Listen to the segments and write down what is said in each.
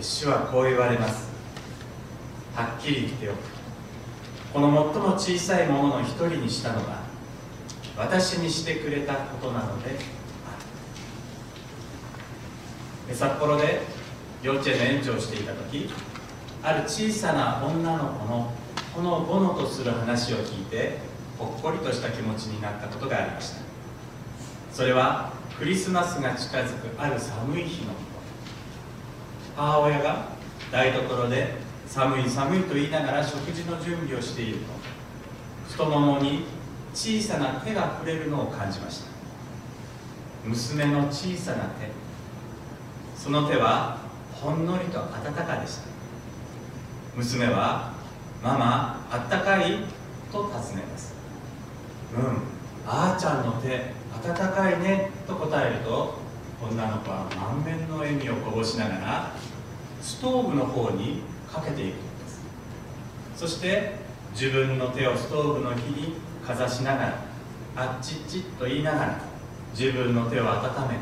主はこう言われます。はっきり言っておく。この最も小さいものの一人にしたのは私にしてくれたことなのである。札幌で幼稚園の園長をしていた時ある小さな女の子のこのぼのとする話を聞いてほっこりとした気持ちになったことがありました。それはクリスマスが近づくある寒い日の母親が台所で寒い寒いと言いながら食事の準備をしていると太ももに小さな手が触れるのを感じました。娘の小さな手。その手はほんのりと温かでした。娘は「ママあったかい?」と尋ねます「うんあーちゃんの手温かいね」と答えると女の子は満面の笑みをこぼしながらストーブの方にかけていくんです。そして自分の手をストーブの火にかざしながらあっちっちっと言いながら自分の手を温めて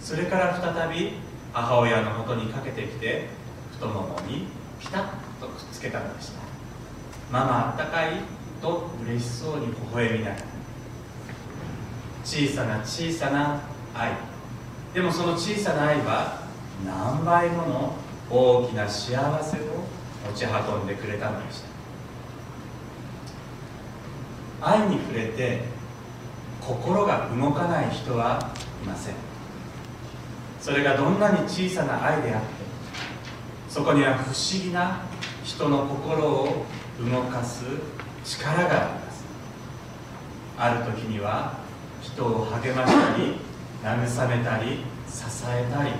それから再び母親のもとにかけてきて太ももにピタッとくっつけたのでした。ママあったかいと嬉しそうに微笑みながら小さな小さな愛。でもその小さな愛は何倍もの大きな幸せを持ち運んでくれたのでした。愛に触れて心が動かない人はいません。それがどんなに小さな愛であってそこには不思議な人の心を動かす力があります。ある時には人を励ましたり慰めたり支えたり。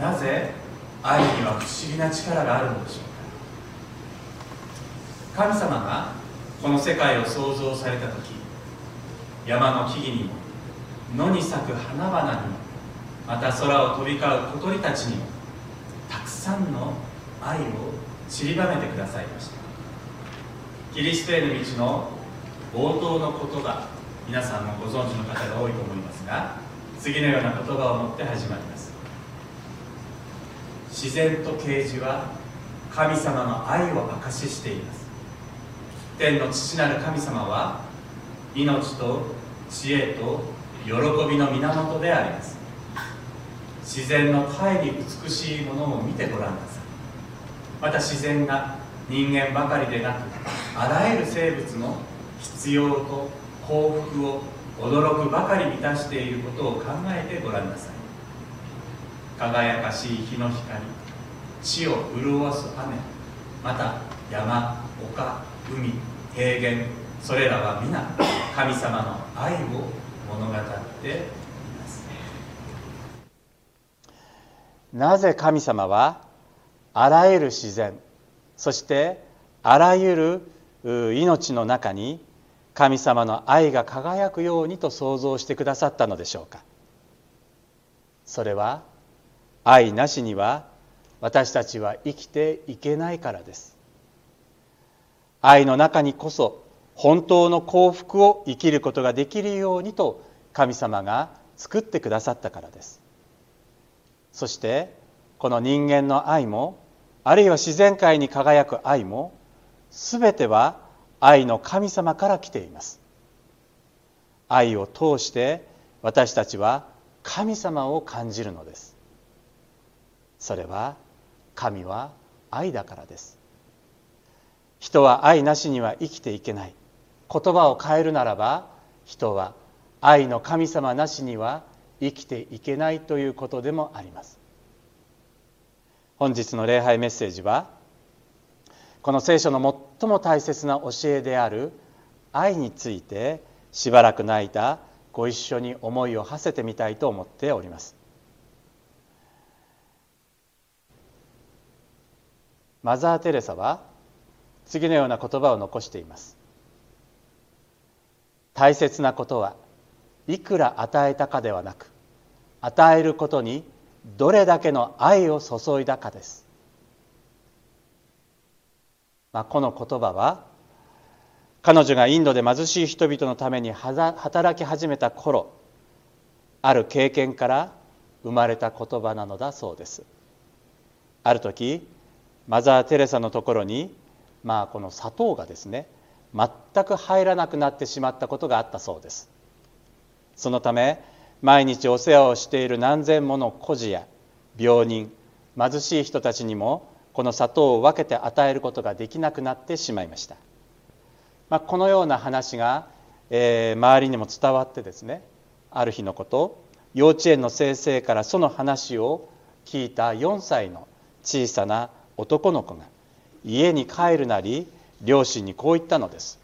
なぜ愛には不思議な力があるのでしょうか。神様がこの世界を創造された時山の木々にも野に咲く花々にもまた空を飛び交う小鳥たちにもたくさんの愛を散りばめてくださいました。キリストへの道の冒頭の言葉皆さんもご存知の方が多いと思いますが次のような言葉を持って始まります。自然と啓示は神様の愛を証ししています。天の父なる神様は命と知恵と喜びの源であります。自然の大に美しいものを見てごらんなさい。また自然が人間ばかりでなくあらゆる生物の必要と幸福を驚くばかり満たしていることを考えてごらんなさい。輝かしい日の光地を潤す雨また山丘海平原それらは皆神様の愛を物語っています。なぜ神様はあらゆる自然そしてあらゆる命の中に神様の愛が輝くようにと想像してくださったのでしょうか。それは愛なしには私たちは生きていけないからです。愛の中にこそ本当の幸福を生きることができるようにと神様が作ってくださったからです。そしてこの人間の愛もあるいは自然界に輝く愛も全ては愛の神様から来ています。愛を通して私たちは神様を感じるのです。それは神は愛だからです。人は愛なしには生きていけない。言葉を変えるならば人は愛の神様なしには生きていけないということでもあります。本日の礼拝メッセージはこの聖書の最も大切な教えである愛についてしばらくの間ご一緒に思いを馳せてみたいと思っております。マザー・テレサは次のような言葉を残しています。大切なことはいくら与えたかではなく与えることにどれだけの愛を注いだかです、まあ、この言葉は彼女がインドで貧しい人々のために働き始めた頃ある経験から生まれた言葉なのだそうです。ある時マザー・テレサのところにまあこの砂糖がですね全く入らなくなってしまったことがあったそうです。そのため毎日お世話をしている何千もの孤児や病人貧しい人たちにもこの砂糖を分けて与えることができなくなってしまいました、まあ、このような話が、えー、周りにも伝わってですねある日のこと幼稚園の先生からその話を聞いた4歳の小さな男の子が家に帰るなり両親にこう言ったのです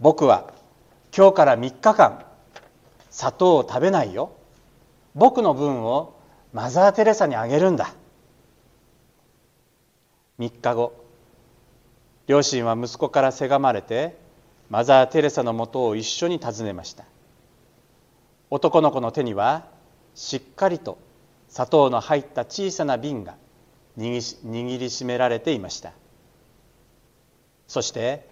僕は今日から3日間砂糖を食べないよ。僕の分をマザー・テレサにあげるんだ。3日後両親は息子からせがまれてマザー・テレサのもとを一緒に訪ねました。男の子の手にはしっかりと砂糖の入った小さな瓶が握りしめられていました。そして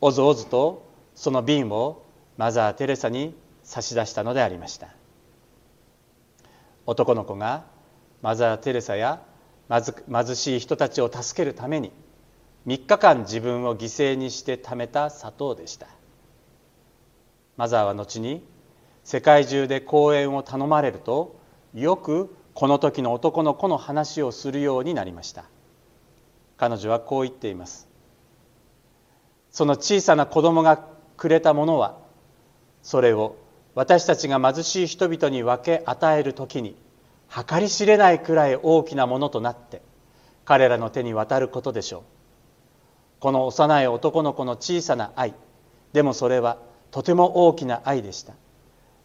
おずおずとその瓶をマザー・テレサに差し出したのでありました。男の子がマザー・テレサや貧しい人たちを助けるために3日間自分を犠牲にして貯めた砂糖でした。マザーは後に世界中で講演を頼まれるとよくこの時の男の子の話をするようになりました。彼女はこう言っています。その小さな子供がくれたものはそれを私たちが貧しい人々に分け与える時に計り知れないくらい大きなものとなって彼らの手に渡ることでしょう。この幼い男の子の小さな愛でもそれはとても大きな愛でした。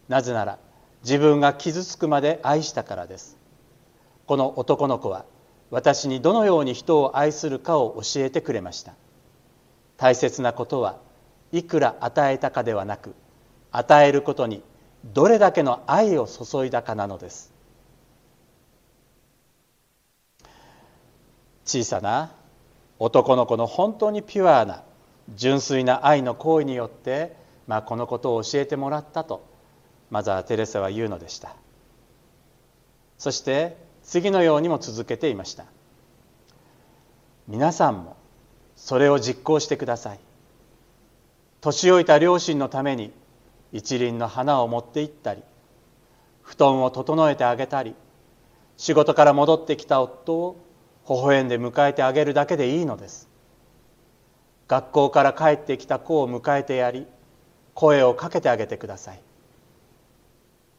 なぜなら自分が傷つくまで愛したからです。この男の子は私にどのように人を愛するかを教えてくれました。大切なことはいくら与えたかではなく与えることにどれだけの愛を注いだかなのです。小さな男の子の本当にピュアな純粋な愛の行為によって、まあ、このことを教えてもらったとマザー・テレサは言うのでした。そして次のようにも続けていました。皆さんもそれを実行してください。年老いた両親のために一輪の花を持って行ったり布団を整えてあげたり仕事から戻ってきた夫を微笑んで迎えてあげるだけでいいのです。学校から帰ってきた子を迎えてやり声をかけてあげてください。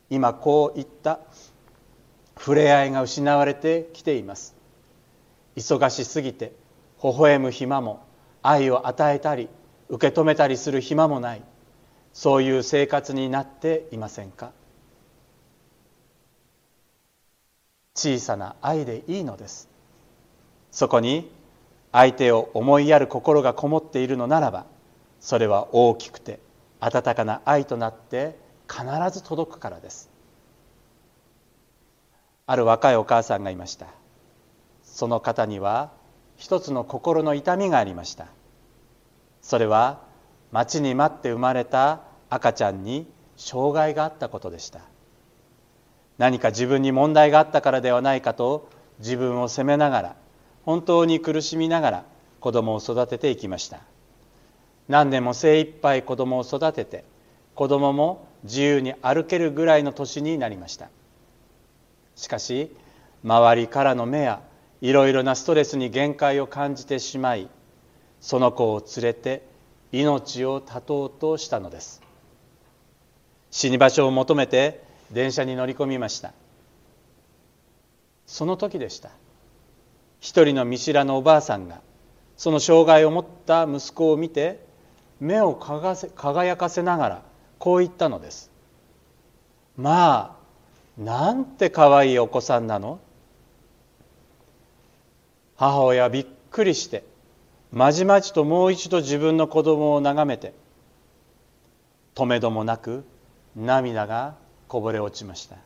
今こういった触れ合いが失われてきています。忙しすぎて微笑む暇も愛を与えたり受け止めたりする暇もない。そういう生活になっていませんか？小さな愛でいいのです。そこに相手を思いやる心がこもっているのならばそれは大きくて温かな愛となって必ず届くからです。ある若いお母さんがいました。その方には一つの心の痛みがありました。それは待ちに待って生まれた赤ちゃんに障害があったことでした。何か自分に問題があったからではないかと自分を責めながら本当に苦しみながら子供を育てていきました。何年も精一杯子供を育てて子供も自由に歩けるぐらいの年になりました。しかし周りからの目やいろいろなストレスに限界を感じてしまいその子を連れて命を絶とうとしたのです。死に場所を求めて電車に乗り込みました。その時でした。一人の見知らぬおばあさんがその障害を持った息子を見て目を輝かせながらこう言ったのです。まあなんてかわいいお子さんなの？母親はびっくりしてまじまじともう一度自分の子供を眺めて止めどもなく涙がこぼれ落ちました。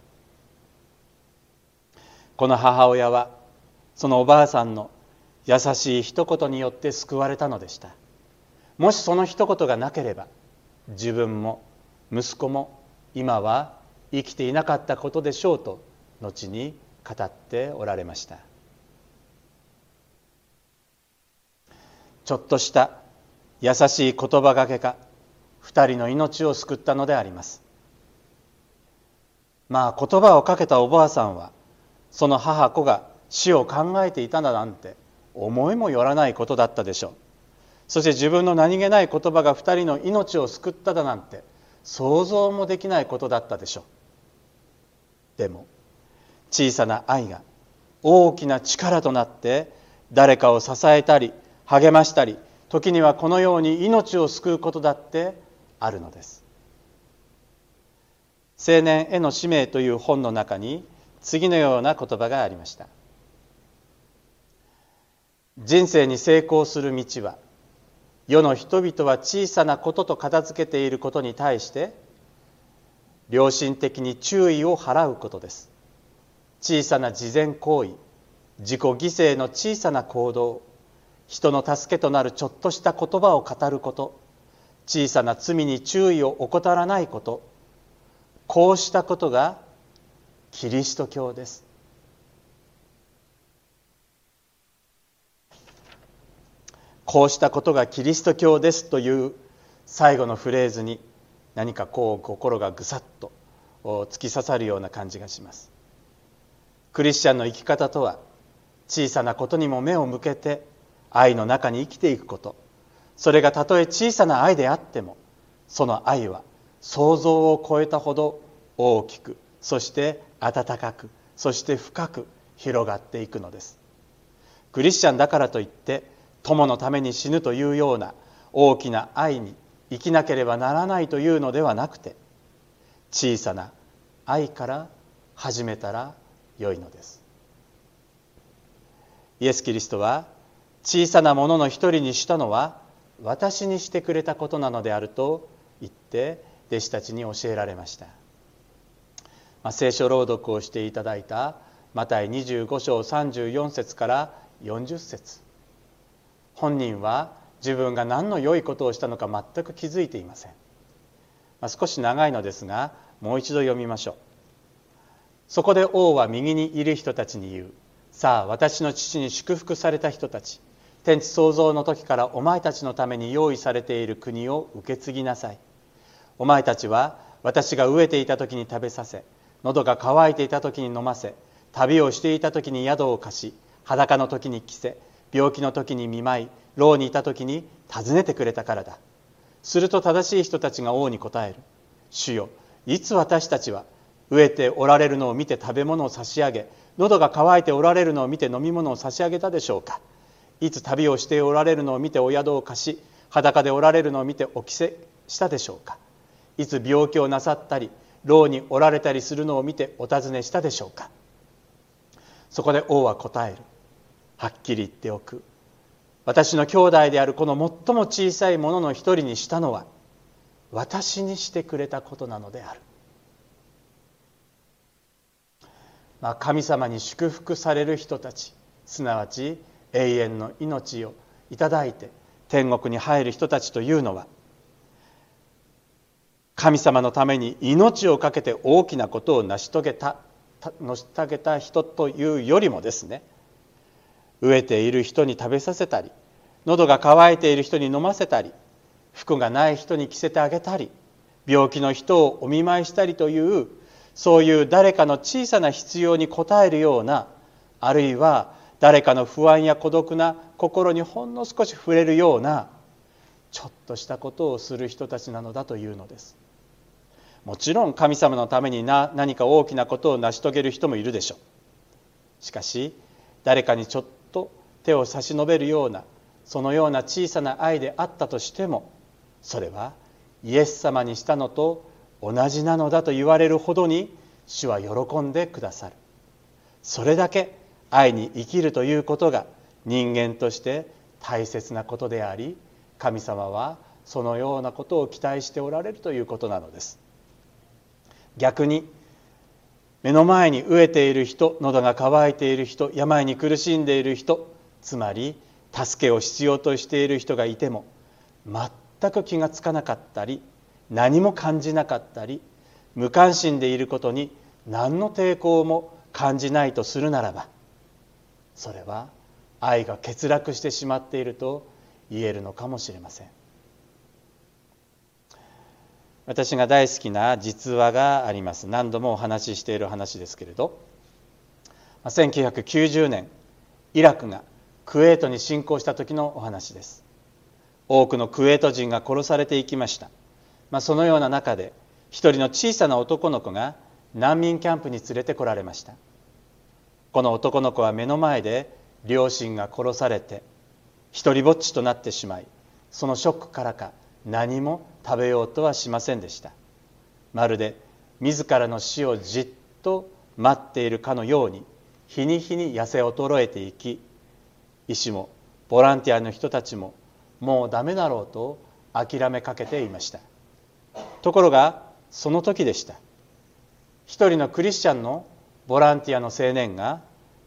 この母親はそのおばあさんの優しい一言によって救われたのでした。もしその一言がなければ自分も息子も今は生きていなかったことでしょうと後に語っておられました。ちょっとした優しい言葉がけが二人の命を救ったのであります。まあ言葉をかけたおばあさんはその母子が死を考えていただなんて思いもよらないことだったでしょう。そして自分の何気ない言葉が二人の命を救っただなんて想像もできないことだったでしょう。でも小さな愛が大きな力となって誰かを支えたり励ましたり時にはこのように命を救うことだってあるのです。青年への使命という本の中に次のような言葉がありました。人生に成功する道は世の人々は小さなことと片付けていることに対して良心的に注意を払うことです。小さな慈善行為自己犠牲の小さな行動人の助けとなるちょっとした言葉を語ること小さな罪に注意を怠らないことこうしたことがキリスト教です。こうしたことがキリスト教ですという最後のフレーズに何かこう心がぐさっと突き刺さるような感じがします。クリスチャンの生き方とは小さなことにも目を向けて愛の中に生きていくこと。それがたとえ小さな愛であってもその愛は想像を超えたほど大きくそして温かくそして深く広がっていくのです。クリスチャンだからといって友のために死ぬというような大きな愛に生きなければならないというのではなくて小さな愛から始めたらよいのです。イエス・キリストは小さなものの一人にしたのは私にしてくれたことなのであると言って弟子たちに教えられました、まあ、聖書朗読をしていただいたマタイ25章34節から40節。本人は自分が何の良いことをしたのか全く気づいていません、まあ、少し長いのですがもう一度読みましょう。そこで王は右にいる人たちに言う。さあ私の父に祝福された人たち天地創造の時からお前たちのために用意されている国を受け継ぎなさい。お前たちは私が飢えていた時に食べさせ喉が渇いていた時に飲ませ旅をしていた時に宿を貸し裸の時に着せ病気の時に見舞い牢にいた時に訪ねてくれたからだ。すると正しい人たちが王に答える。主よいつ私たちは飢えておられるのを見て食べ物を差し上げ喉が渇いておられるのを見て飲み物を差し上げたでしょうか。いつ旅をしておられるのを見てお宿を貸し裸でおられるのを見てお着せしたでしょうか。いつ病気をなさったり牢におられたりするのを見てお尋ねしたでしょうか。そこで王は答える。はっきり言っておく。私の兄弟であるこの最も小さいものの一人にしたのは私にしてくれたことなのである、まあ、神様に祝福される人たちすなわち永遠の命をいただいて天国に入る人たちというのは神様のために命を懸けて大きなことを成し遂げた成し遂げた人というよりもですね飢えている人に食べさせたり喉が渇いている人に飲ませたり服がない人に着せてあげたり病気の人をお見舞いしたりというそういう誰かの小さな必要に応えるようなあるいは誰かの不安や孤独な心にほんの少し触れるようなちょっとしたことをする人たちなのだというのです。もちろん神様のためにな何か大きなことを成し遂げる人もいるでしょう。しかし誰かにちょっ手を差し伸べるようなそのような小さな愛であったとしてもそれはイエス様にしたのと同じなのだと言われるほどに主は喜んでくださる。それだけ愛に生きるということが人間として大切なことであり神様はそのようなことを期待しておられるということなのです。逆に目の前に飢えている人喉が渇いている人病に苦しんでいる人つまり助けを必要としている人がいても全く気がつかなかったり何も感じなかったり無関心でいることに何の抵抗も感じないとするならばそれは愛が欠落してしまっていると言えるのかもしれません。私が大好きな実話があります。何度もお話ししている話ですけれど。1990年イラクがクウェートに侵攻した時のお話です。多くのクウェート人が殺されていきました、まあ、そのような中で一人の小さな男の子が難民キャンプに連れてこられました。この男の子は目の前で両親が殺されて一りぼっちとなってしまいそのショックからか何も食べようとはしませんでした。まるで自らの死をじっと待っているかのように日に日に痩せ衰えていき医師もボランティアの人たちももうダメだろうと諦めかけていました。ところがその時でした。一人のクリスチャンのボランティアの青年が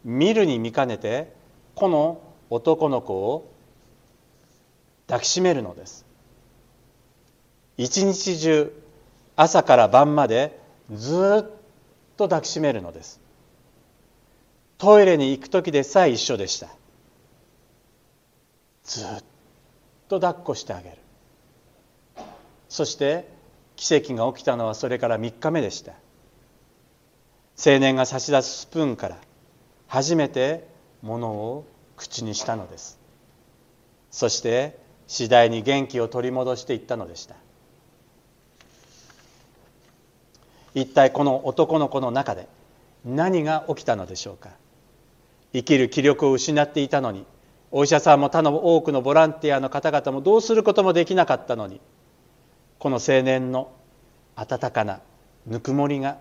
見るに見かねてこの男の子を抱きしめるのです。一日中朝から晩までずっと抱きしめるのです。トイレに行く時でさえ一緒でした。ずっと抱っこしてあげる。そして奇跡が起きたのはそれから3日目でした。青年が差し出すスプーンから初めてものを口にしたのです。そして次第に元気を取り戻していったのでした。一体この男の子の中で何が起きたのでしょうか。生きる気力を失っていたのにお医者さんも他の多くのボランティアの方々もどうすることもできなかったのにこの青年の温かなぬくもりが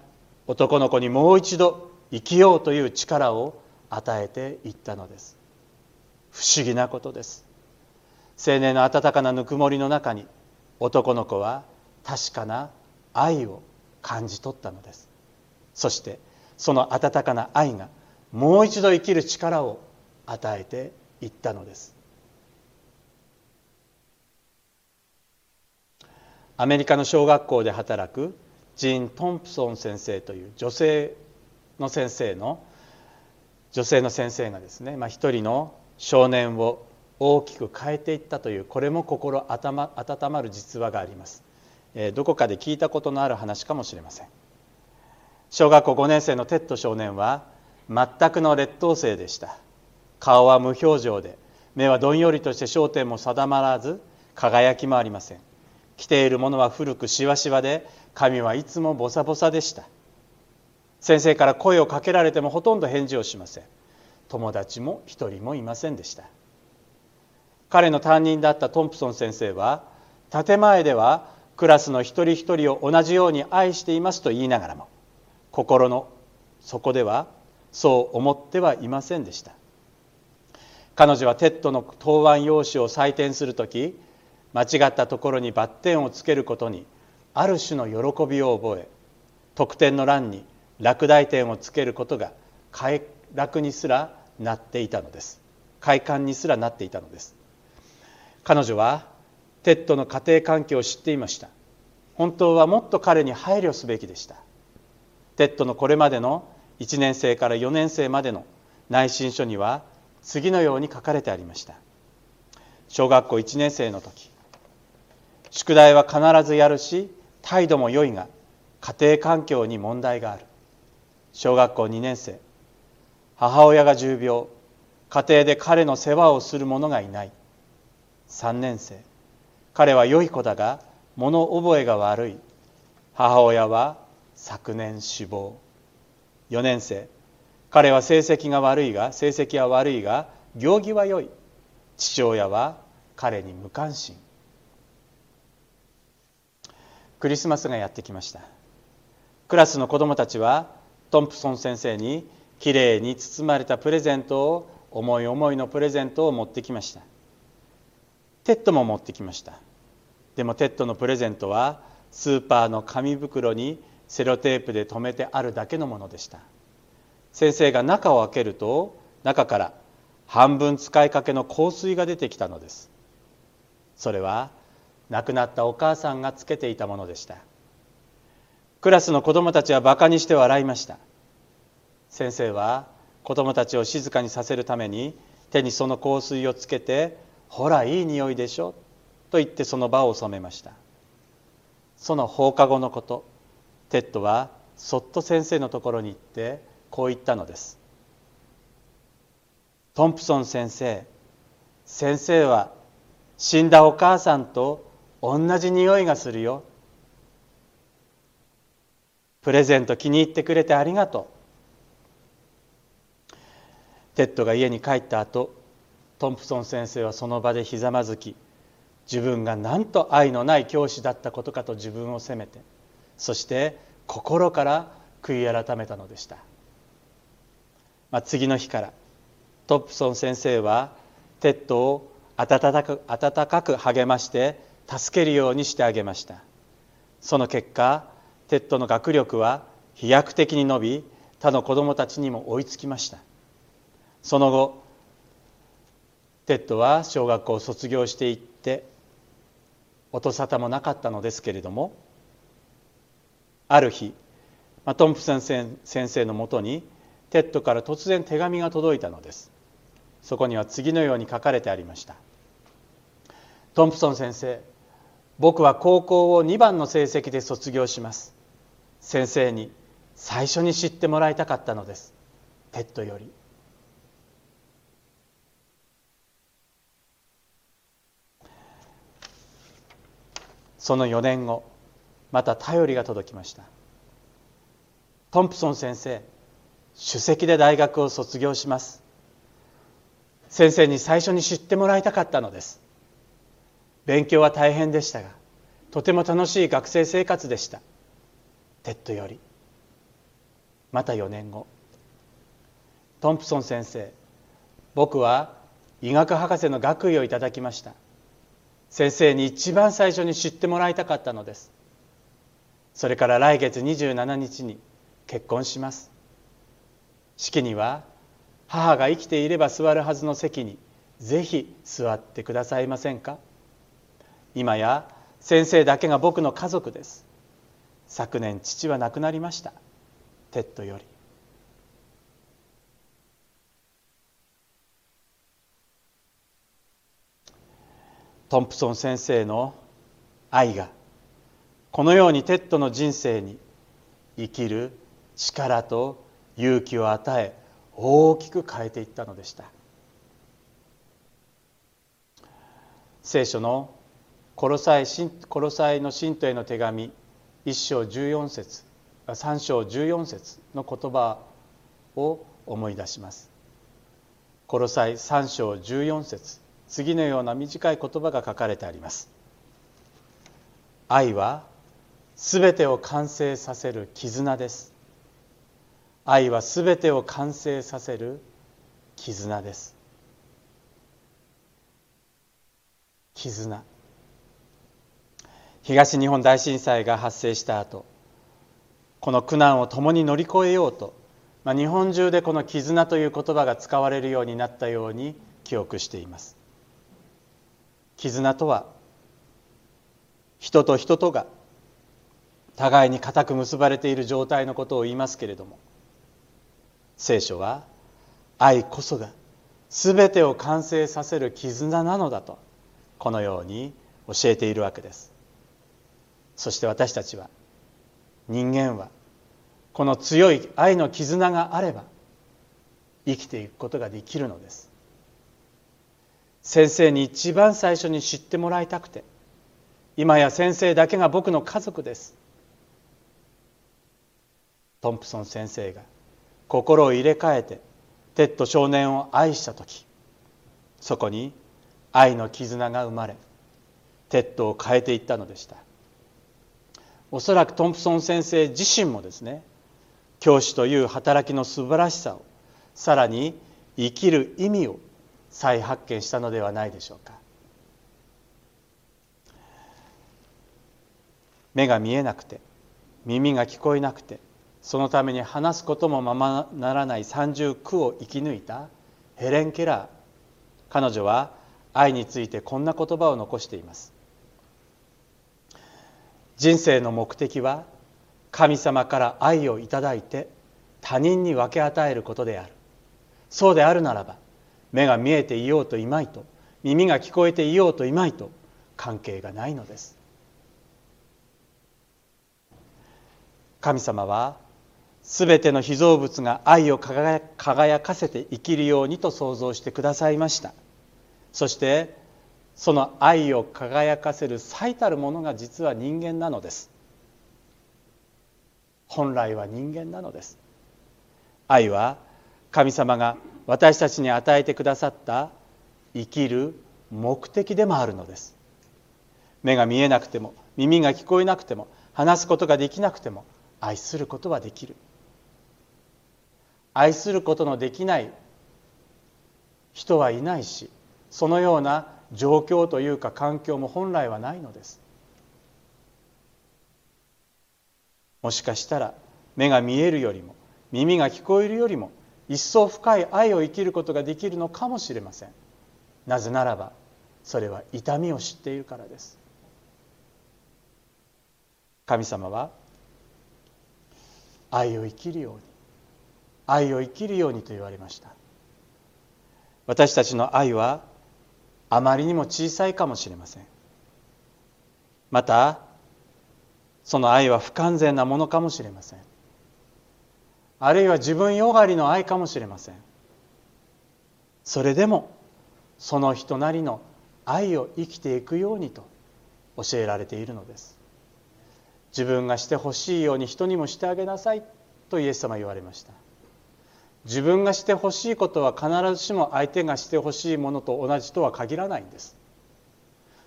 男の子にもう一度生きようという力を与えていったのです。不思議なことです。青年の温かなぬくもりの中に男の子は確かな愛を感じ取ったのです。そしてその温かな愛がもう一度生きる力を与えていったのです。アメリカの小学校で働くジーン・トンプソン先生という女性の先生の女性の先生がですね、まあ、一人の少年を大きく変えていったというこれも心温まる実話があります、えー、どこかで聞いたことのある話かもしれません。小学校5年生のテッド少年は全くの劣等生でした。顔は無表情で目はどんよりとして焦点も定まらず輝きもありません。着ているものは古くしわしわで髪はいつもボサボサでした。先生から声をかけられてもほとんど返事をしません。友達も一人もいませんでした。彼の担任だったトンプソン先生は建前ではクラスの一人一人を同じように愛していますと言いながらも心の底ではそう思ってはいませんでした。彼女はテッドの答案用紙を採点する時間違ったところにバッテンをつけることにある種の喜びを覚え得点の欄に落第点をつけることが快楽にすらなっていたのです。快感にすらなっていたのです。彼女はテッドの家庭環境を知っていました。本当はもっと彼に配慮すべきでした。テッドのこれまでの1年生から4年生までの内申書には次のように書かれてありました。小学校1年生の時宿題は必ずやるし態度も良いが家庭環境に問題がある。小学校2年生母親が重病家庭で彼の世話をする者がいない。3年生彼は良い子だが物覚えが悪い。母親は昨年死亡。4年生彼は成績が悪いが成績は悪いが行儀は良い。父親は彼に無関心。クリスマスがやってきました。クラスの子供たちはトンプソン先生にきれいに包まれたプレゼントを思い思いのプレゼントを持ってきました。テッドも持ってきました。でもテッドのプレゼントはスーパーの紙袋にセロテープで留めてあるだけのものでした。先生が中を開けると中から半分使いかけの香水が出てきたのです。それは亡くなったお母さんがつけていたものでした。クラスの子供たちはバカにして笑いました。先生は子供たちを静かにさせるために手にその香水をつけて「ほらいい匂いでしょ」と言ってその場を収めました。その放課後のことテッドはそっと先生のところに行ってこう言ったのです。トンプソン先生先生は死んだお母さんと同じ匂いがするよ。プレゼント気に入ってくれてありがとう。テッドが家に帰った後トンプソン先生はその場でひざまずき自分がなんと愛のない教師だったことかと自分を責めてそして心から悔い改めたのでした、まあ、次の日から。トンプソン先生はテッドを温かく温かく励まして助けるようにしてあげました。その結果テッドの学力は飛躍的に伸び他の子どもたちにも追いつきました。その後テッドは小学校を卒業していって音沙汰もなかったのですけれどもある日トンプソン先生のもとにテッドから突然手紙が届いたのです。そこには次のように書かれてありました。トンプソン先生僕は高校を2番の成績で卒業します。先生に最初に知ってもらいたかったのです。テッドより。その4年後また便りが届きました。トンプソン先生首席で大学を卒業します。先生に最初に知ってもらいたかったのです。勉強は大変でしたがとても楽しい学生生活でした。テッドより。また4年後。トンプソン先生僕は医学博士の学位をいただきました。先生に一番最初に知ってもらいたかったのです。それから来月27日に結婚します。式には母が生きていれば座るはずの席にぜひ座ってくださいませんか？今や先生だけが僕の家族です。昨年父は亡くなりました。テッドより。トンプソン先生の愛がこのようにテッドの人生に生きる力と勇気を与え大きく変えていったのでした。聖書のコロサイコロサイの信徒への手紙1章14節3章14節の言葉を思い出します。コロサイ3章14節次のような短い言葉が書かれてあります。愛はすべてを完成させる絆です。愛はすべてを完成させる絆です。絆。東日本大震災が発生した後この苦難を共に乗り越えようと、まあ、日本中でこの絆という言葉が使われるようになったように記憶しています。絆とは人と人とが互いに固く結ばれている状態のことを言いますけれども聖書は愛こそが全てを完成させる絆なのだとこのように教えているわけです。そして私たちは人間はこの強い愛の絆があれば生きていくことができるのです。先生に一番最初に知ってもらいたくて今や先生だけが僕の家族です。トンプソン先生が心を入れ替えてテッド少年を愛した時そこに愛の絆が生まれテッドを変えていったのでした。おそらくトンプソン先生自身もですね教師という働きの素晴らしさをさらに生きる意味を再発見したのではないでしょうか。目が見えなくて耳が聞こえなくてそのために話すこともままならない三重苦を生き抜いたヘレン・ケラー。彼女は愛についてこんな言葉を残しています。人生の目的は神様から愛をいただいて他人に分け与えることである。そうであるならば目が見えていようといまいと耳が聞こえていようといまいと関係がないのです。神様はすべての被造物が愛を輝かせて生きるようにと創造してくださいました。そしてその愛を輝かせる最たるものが実は人間なのです。本来は人間なのです。愛は神様が私たちに与えてくださった生きる目的でもあるのです。目が見えなくても耳が聞こえなくても話すことができなくても愛することはできる。愛することのできない人はいないしそのような状況というか環境も本来はないのです。もしかしたら目が見えるよりも耳が聞こえるよりも一層深い愛を生きることができるのかもしれません。なぜならばそれは痛みを知っているからです。神様は愛を生きるように愛を生きるようにと言われました。私たちの愛はあまりにも小さいかもしれません。またその愛は不完全なものかもしれません。あるいは自分よがりの愛かもしれません。それでもその人なりの愛を生きていくようにと教えられているのです。自分がしてほしいように人にもしてあげなさいとイエス様は言われました。自分がしてほしいことは必ずしも相手がしてほしいものと同じとは限らないんです。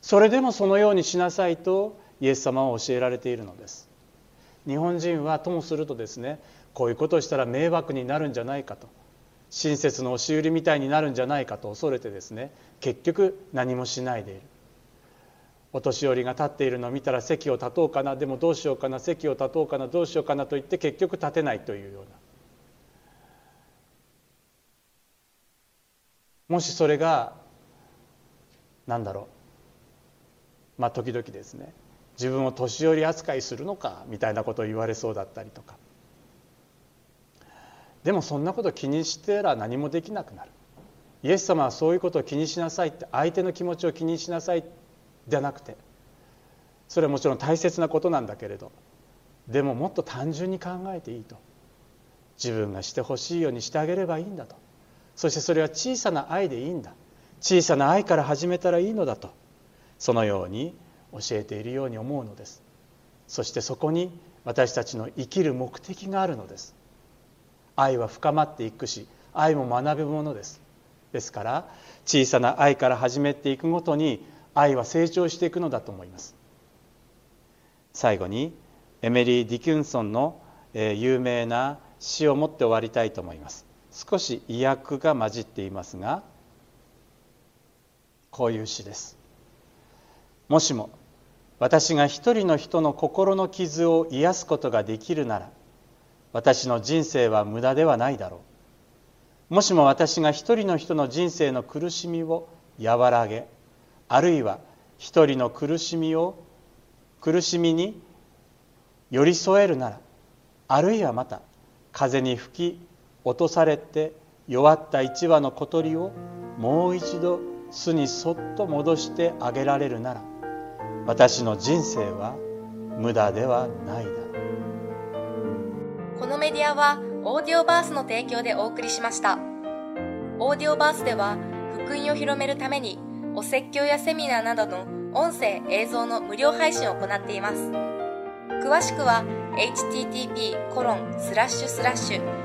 それでもそのようにしなさいとイエス様は教えられているのです。日本人はともするとですねこういうことをしたら迷惑になるんじゃないかと親切の押し売りみたいになるんじゃないかと恐れてですね結局何もしないでいる。お年寄りが立っているのを見たら席を立とうかなでもどうしようかな席を立とうかなどうしようかなと言って結局立てないというような。もしそれが何だろう。まあ時々ですね。自分を年寄り扱いするのかみたいなことを言われそうだったりとか。でもそんなこと気にしてら何もできなくなる。イエス様はそういうことを気にしなさいって相手の気持ちを気にしなさいじゃなくてそれはもちろん大切なことなんだけれどでももっと単純に考えていいと。自分がしてほしいようにしてあげればいいんだと。そしてそれは小さな愛でいいんだ。小さな愛から始めたらいいのだと。そのように教えているように思うのです。そしてそこに私たちの生きる目的があるのです。愛は深まっていくし愛も学ぶものです。ですから小さな愛から始めていくごとに愛は成長していくのだと思います。最後にエメリー・ディキュンソンの有名な詩を持って終わりたいと思います。少し意訳が混じっていますがこういう詩です。もしも私が一人の人の心の傷を癒すことができるなら私の人生は無駄ではないだろう。もしも私が一人の人の人生の苦しみを和らげあるいは一人の苦しみを苦しみに寄り添えるならあるいはまた風に吹き落とされて弱った一羽の小鳥をもう一度巣にそっと戻してあげられるなら私の人生は無駄ではないだろう。このメディアはオーディオバースの提供でお送りしました。オーディオバースでは福音を広めるためにお説教やセミナーなどの音声映像の無料配信を行っています。詳しくは http コロンスラッシュスラッシュ